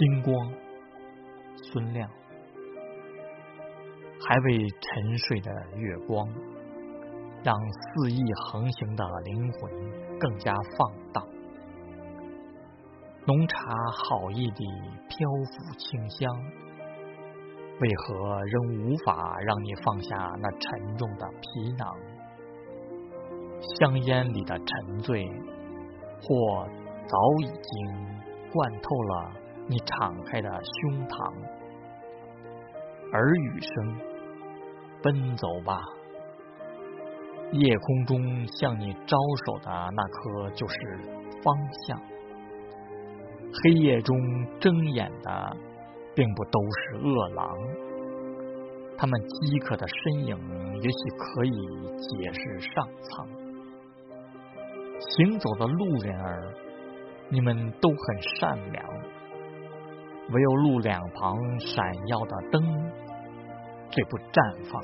星光，孙亮，还未沉睡的月光，让肆意横行的灵魂更加放荡。浓茶好意地漂浮清香，为何仍无法让你放下那沉重的皮囊？香烟里的沉醉，或早已经灌透了你敞开的胸膛。耳语声，奔走吧！夜空中向你招手的那颗就是方向。黑夜中睁眼的，并不都是恶狼，他们饥渴的身影，也许可以解释上苍。行走的路人儿，你们都很善良，唯有路两旁闪耀的灯，最不绽放。